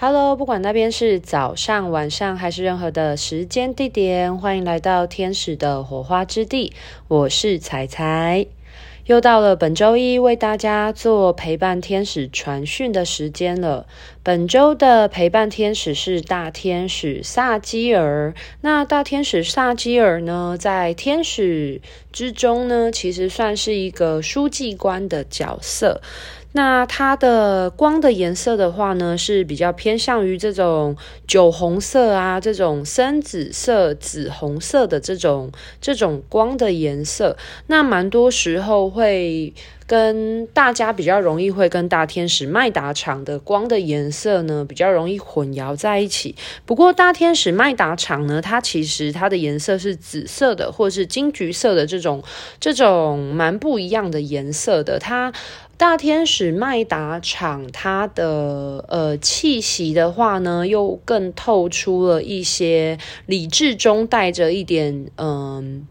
Hello，不管那边是早上、晚上还是任何的时间地点，欢迎来到天使的火花之地。我是彩彩，又到了本周一为大家做陪伴天使传讯的时间了。本周的陪伴天使是大天使萨基尔。那大天使萨基尔呢，在天使之中呢，其实算是一个书记官的角色。那它的光的颜色的话呢，是比较偏向于这种酒红色啊，这种深紫色、紫红色的这种这种光的颜色。那蛮多时候会跟大家比较容易会跟大天使麦达场的光的颜色呢，比较容易混淆在一起。不过大天使麦达场呢，它其实它的颜色是紫色的，或是金橘色的这种这种蛮不一样的颜色的。它大天使麦达场，它的呃气息的话呢，又更透出了一些理智中带着一点嗯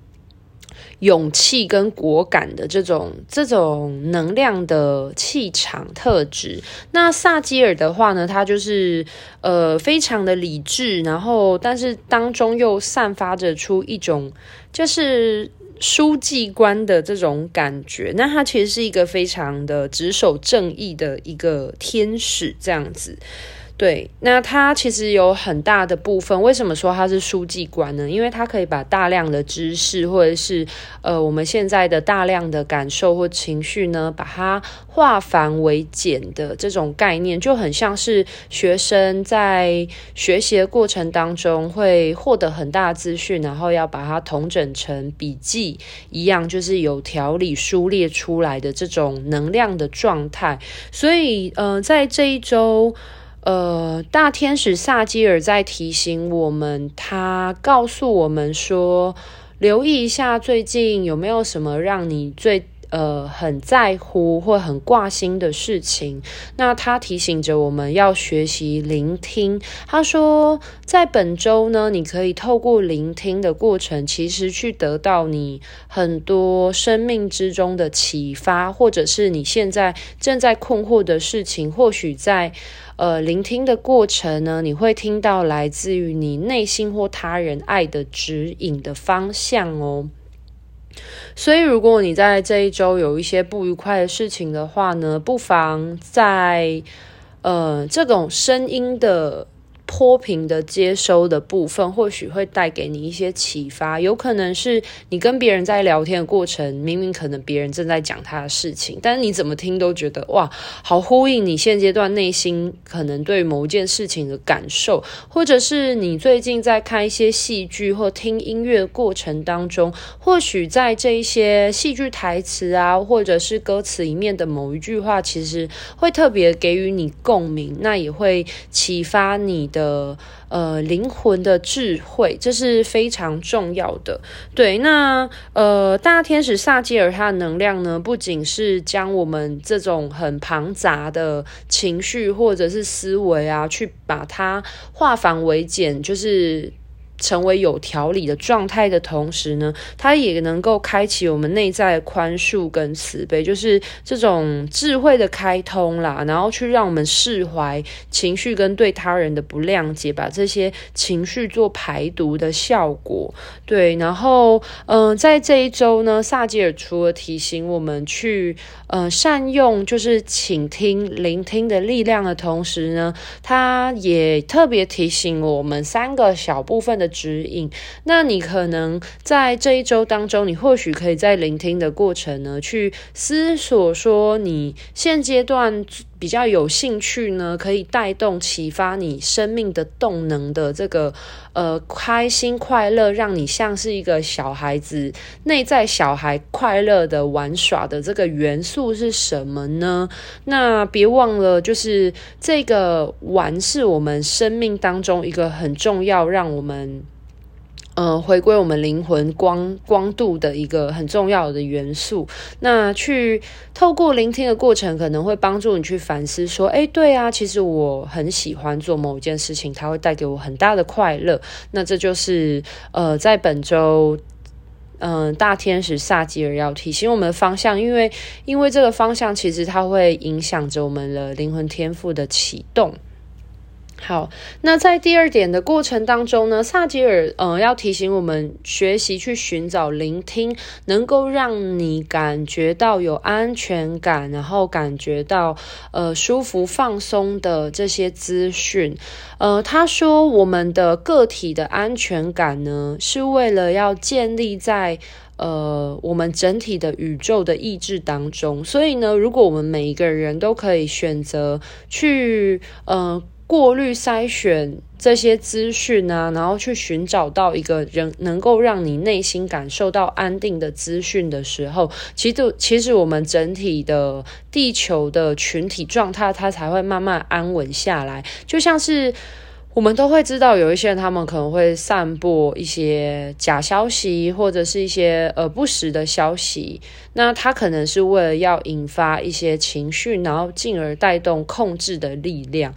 勇气跟果敢的这种这种能量的气场特质。那萨基尔的话呢，他就是呃非常的理智，然后但是当中又散发着出一种就是。书记官的这种感觉，那他其实是一个非常的执守正义的一个天使，这样子。对，那它其实有很大的部分，为什么说它是书记官呢？因为它可以把大量的知识，或者是呃我们现在的大量的感受或情绪呢，把它化繁为简的这种概念，就很像是学生在学习的过程当中会获得很大的资讯，然后要把它统整成笔记一样，就是有条理梳列出来的这种能量的状态。所以，呃，在这一周。呃，大天使萨基尔在提醒我们，他告诉我们说，留意一下最近有没有什么让你最。呃，很在乎或很挂心的事情，那他提醒着我们要学习聆听。他说，在本周呢，你可以透过聆听的过程，其实去得到你很多生命之中的启发，或者是你现在正在困惑的事情，或许在呃聆听的过程呢，你会听到来自于你内心或他人爱的指引的方向哦。所以，如果你在这一周有一些不愉快的事情的话呢，不妨在呃这种声音的。泼平的接收的部分，或许会带给你一些启发。有可能是你跟别人在聊天的过程，明明可能别人正在讲他的事情，但是你怎么听都觉得哇，好呼应你现阶段内心可能对某一件事情的感受。或者是你最近在看一些戏剧或听音乐过程当中，或许在这一些戏剧台词啊，或者是歌词里面的某一句话，其实会特别给予你共鸣，那也会启发你的呃灵魂的智慧，这是非常重要的。对，那呃大天使萨基尔他的能量呢，不仅是将我们这种很庞杂的情绪或者是思维啊，去把它化繁为简，就是。成为有条理的状态的同时呢，它也能够开启我们内在的宽恕跟慈悲，就是这种智慧的开通啦，然后去让我们释怀情绪跟对他人的不谅解，把这些情绪做排毒的效果。对，然后嗯、在这一周呢，萨吉尔除了提醒我们去呃善用就是倾听、聆听的力量的同时呢，他也特别提醒我们三个小部分的。指引。那你可能在这一周当中，你或许可以在聆听的过程呢，去思索说，你现阶段比较有兴趣呢，可以带动启发你生命的动能的这个呃开心快乐，让你像是一个小孩子内在小孩快乐的玩耍的这个元素是什么呢？那别忘了，就是这个玩是我们生命当中一个很重要，让我们。呃，回归我们灵魂光光度的一个很重要的元素。那去透过聆听的过程，可能会帮助你去反思说：“诶，对啊，其实我很喜欢做某一件事情，它会带给我很大的快乐。”那这就是呃，在本周，嗯、大天使萨吉尔要提醒我们的方向，因为因为这个方向其实它会影响着我们的灵魂天赋的启动。好，那在第二点的过程当中呢，萨吉尔呃要提醒我们学习去寻找聆听，能够让你感觉到有安全感，然后感觉到呃舒服放松的这些资讯。呃，他说我们的个体的安全感呢，是为了要建立在呃我们整体的宇宙的意志当中。所以呢，如果我们每一个人都可以选择去呃。过滤筛选这些资讯啊，然后去寻找到一个人能够让你内心感受到安定的资讯的时候，其实其实我们整体的地球的群体状态，它才会慢慢安稳下来。就像是我们都会知道，有一些人他们可能会散播一些假消息，或者是一些呃不实的消息，那他可能是为了要引发一些情绪，然后进而带动控制的力量。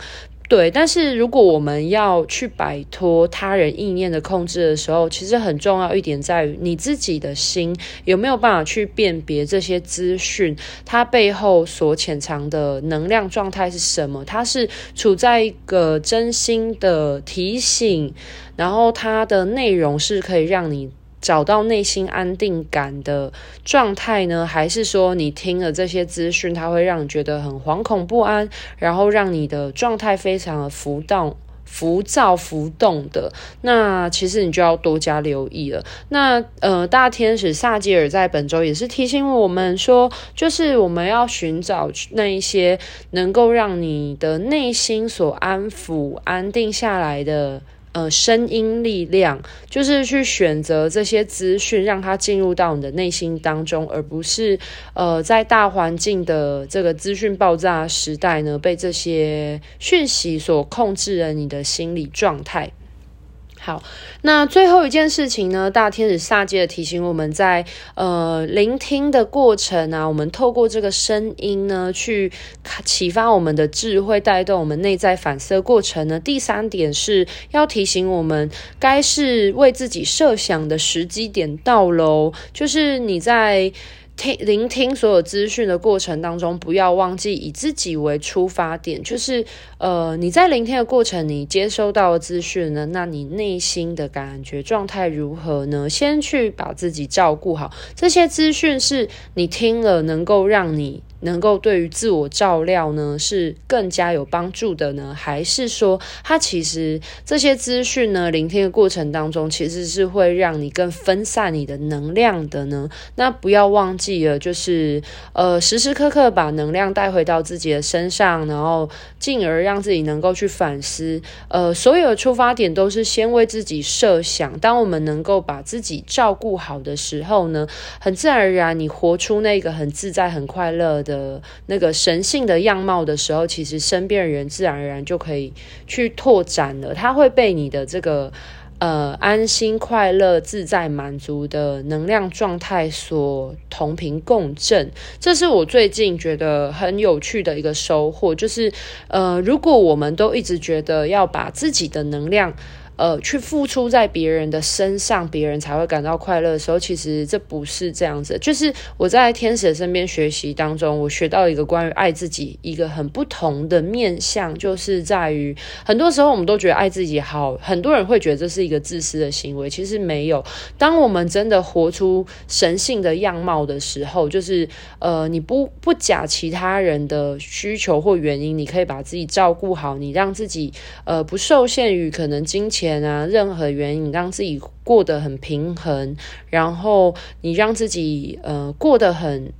对，但是如果我们要去摆脱他人意念的控制的时候，其实很重要一点在于你自己的心有没有办法去辨别这些资讯，它背后所潜藏的能量状态是什么？它是处在一个真心的提醒，然后它的内容是可以让你。找到内心安定感的状态呢？还是说你听了这些资讯，它会让你觉得很惶恐不安，然后让你的状态非常的浮动、浮躁、浮动的？那其实你就要多加留意了。那呃，大天使萨吉尔在本周也是提醒我们说，就是我们要寻找那一些能够让你的内心所安抚、安定下来的。呃，声音力量就是去选择这些资讯，让它进入到你的内心当中，而不是呃，在大环境的这个资讯爆炸时代呢，被这些讯息所控制了你的心理状态。好，那最后一件事情呢，大天使萨基尔提醒我们在呃聆听的过程啊，我们透过这个声音呢，去启发我们的智慧，带动我们内在反思过程呢。第三点是要提醒我们，该是为自己设想的时机点到喽，就是你在。听聆听所有资讯的过程当中，不要忘记以自己为出发点。就是呃，你在聆听的过程，你接收到的资讯呢，那你内心的感觉状态如何呢？先去把自己照顾好。这些资讯是你听了能够让你。能够对于自我照料呢，是更加有帮助的呢？还是说，它其实这些资讯呢，聆听的过程当中，其实是会让你更分散你的能量的呢？那不要忘记了，就是呃，时时刻刻把能量带回到自己的身上，然后进而让自己能够去反思。呃，所有的出发点都是先为自己设想。当我们能够把自己照顾好的时候呢，很自然而然，你活出那个很自在、很快乐的。的那个神性的样貌的时候，其实身边的人自然而然就可以去拓展了。他会被你的这个呃安心、快乐、自在、满足的能量状态所同频共振。这是我最近觉得很有趣的一个收获，就是呃，如果我们都一直觉得要把自己的能量。呃，去付出在别人的身上，别人才会感到快乐的时候，其实这不是这样子。就是我在天使的身边学习当中，我学到一个关于爱自己一个很不同的面向，就是在于很多时候我们都觉得爱自己好，很多人会觉得这是一个自私的行为，其实没有。当我们真的活出神性的样貌的时候，就是呃，你不不假其他人的需求或原因，你可以把自己照顾好，你让自己呃不受限于可能金钱。啊，任何原因让自己过得很平衡，然后你让自己呃过得很。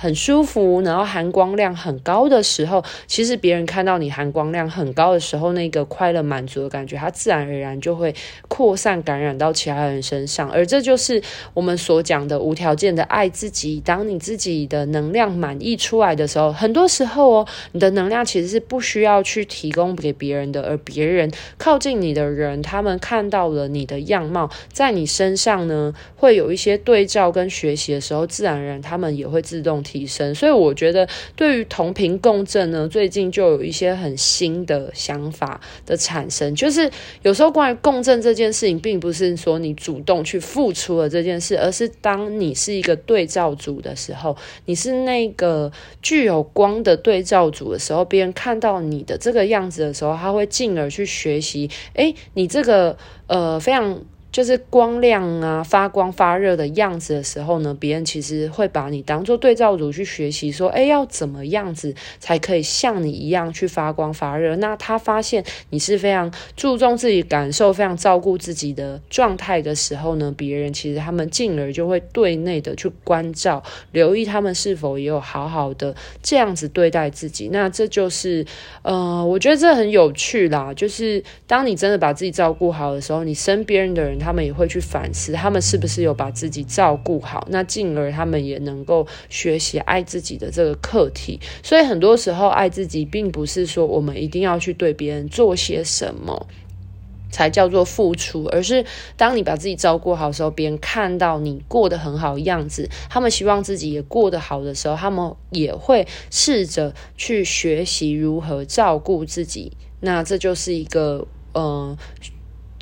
很舒服，然后含光量很高的时候，其实别人看到你含光量很高的时候，那个快乐满足的感觉，它自然而然就会扩散感染到其他人身上，而这就是我们所讲的无条件的爱自己。当你自己的能量满溢出来的时候，很多时候哦，你的能量其实是不需要去提供给别人的，而别人靠近你的人，他们看到了你的样貌，在你身上呢，会有一些对照跟学习的时候，自然而然他们也会自动。提升。所以我觉得，对于同频共振呢，最近就有一些很新的想法的产生。就是有时候关于共振这件事情，并不是说你主动去付出了这件事，而是当你是一个对照组的时候，你是那个具有光的对照组的时候，别人看到你的这个样子的时候，他会进而去学习。诶，你这个呃非常。就是光亮啊，发光发热的样子的时候呢，别人其实会把你当做对照组去学习，说，哎，要怎么样子才可以像你一样去发光发热？那他发现你是非常注重自己感受、非常照顾自己的状态的时候呢，别人其实他们进而就会对内的去关照、留意他们是否也有好好的这样子对待自己。那这就是，呃，我觉得这很有趣啦。就是当你真的把自己照顾好的时候，你身边的人。他们也会去反思，他们是不是有把自己照顾好，那进而他们也能够学习爱自己的这个课题。所以很多时候，爱自己并不是说我们一定要去对别人做些什么才叫做付出，而是当你把自己照顾好的时候，别人看到你过得很好样子，他们希望自己也过得好的时候，他们也会试着去学习如何照顾自己。那这就是一个嗯。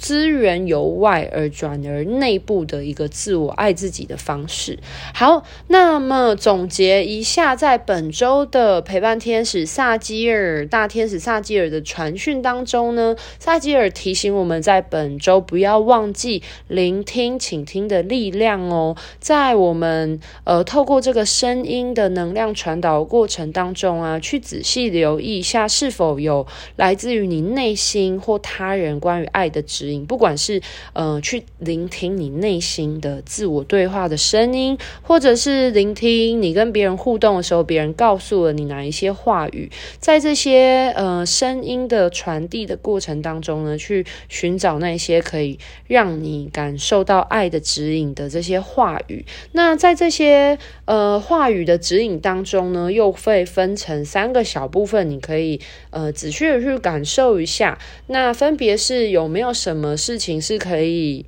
资源由外而转而内部的一个自我爱自己的方式。好，那么总结一下，在本周的陪伴天使萨基尔大天使萨基尔的传讯当中呢，萨基尔提醒我们在本周不要忘记聆听、倾听的力量哦。在我们呃透过这个声音的能量传导过程当中啊，去仔细留意一下是否有来自于你内心或他人关于爱的指引。不管是呃去聆听你内心的自我对话的声音，或者是聆听你跟别人互动的时候，别人告诉了你哪一些话语，在这些呃声音的传递的过程当中呢，去寻找那些可以让你感受到爱的指引的这些话语。那在这些呃话语的指引当中呢，又会分成三个小部分，你可以呃仔细的去感受一下。那分别是有没有什么？事情是可以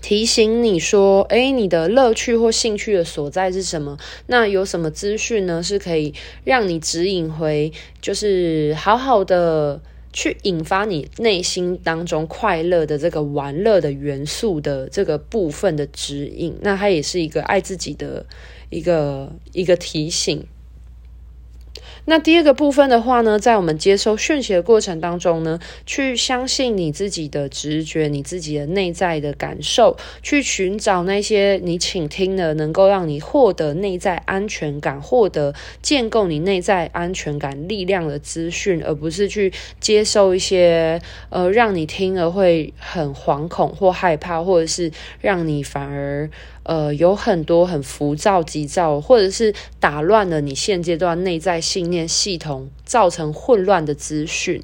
提醒你说，诶，你的乐趣或兴趣的所在是什么？那有什么资讯呢？是可以让你指引回，就是好好的去引发你内心当中快乐的这个玩乐的元素的这个部分的指引。那它也是一个爱自己的一个一个提醒。那第二个部分的话呢，在我们接收讯息的过程当中呢，去相信你自己的直觉，你自己的内在的感受，去寻找那些你倾听的，能够让你获得内在安全感、获得建构你内在安全感力量的资讯，而不是去接受一些呃让你听了会很惶恐或害怕，或者是让你反而。呃，有很多很浮躁、急躁，或者是打乱了你现阶段内在信念系统，造成混乱的资讯。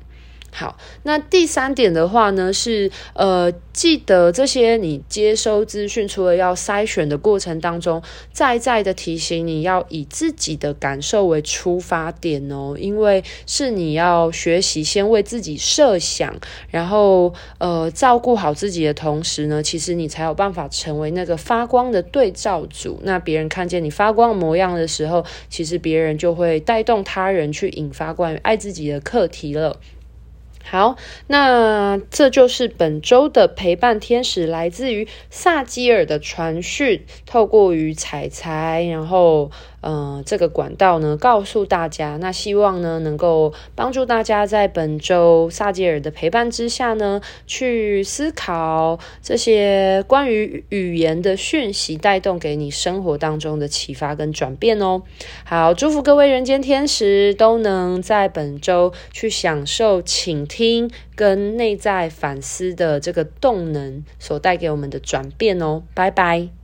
好，那第三点的话呢，是呃，记得这些你接收资讯，除了要筛选的过程当中，再再的提醒你要以自己的感受为出发点哦，因为是你要学习先为自己设想，然后呃照顾好自己的同时呢，其实你才有办法成为那个发光的对照组。那别人看见你发光模样的时候，其实别人就会带动他人去引发关于爱自己的课题了。好，那这就是本周的陪伴天使，来自于萨基尔的传讯，透过于彩彩，然后。嗯、呃，这个管道呢，告诉大家，那希望呢，能够帮助大家在本周萨吉尔的陪伴之下呢，去思考这些关于语言的讯息，带动给你生活当中的启发跟转变哦。好，祝福各位人间天使都能在本周去享受倾听跟内在反思的这个动能所带给我们的转变哦。拜拜。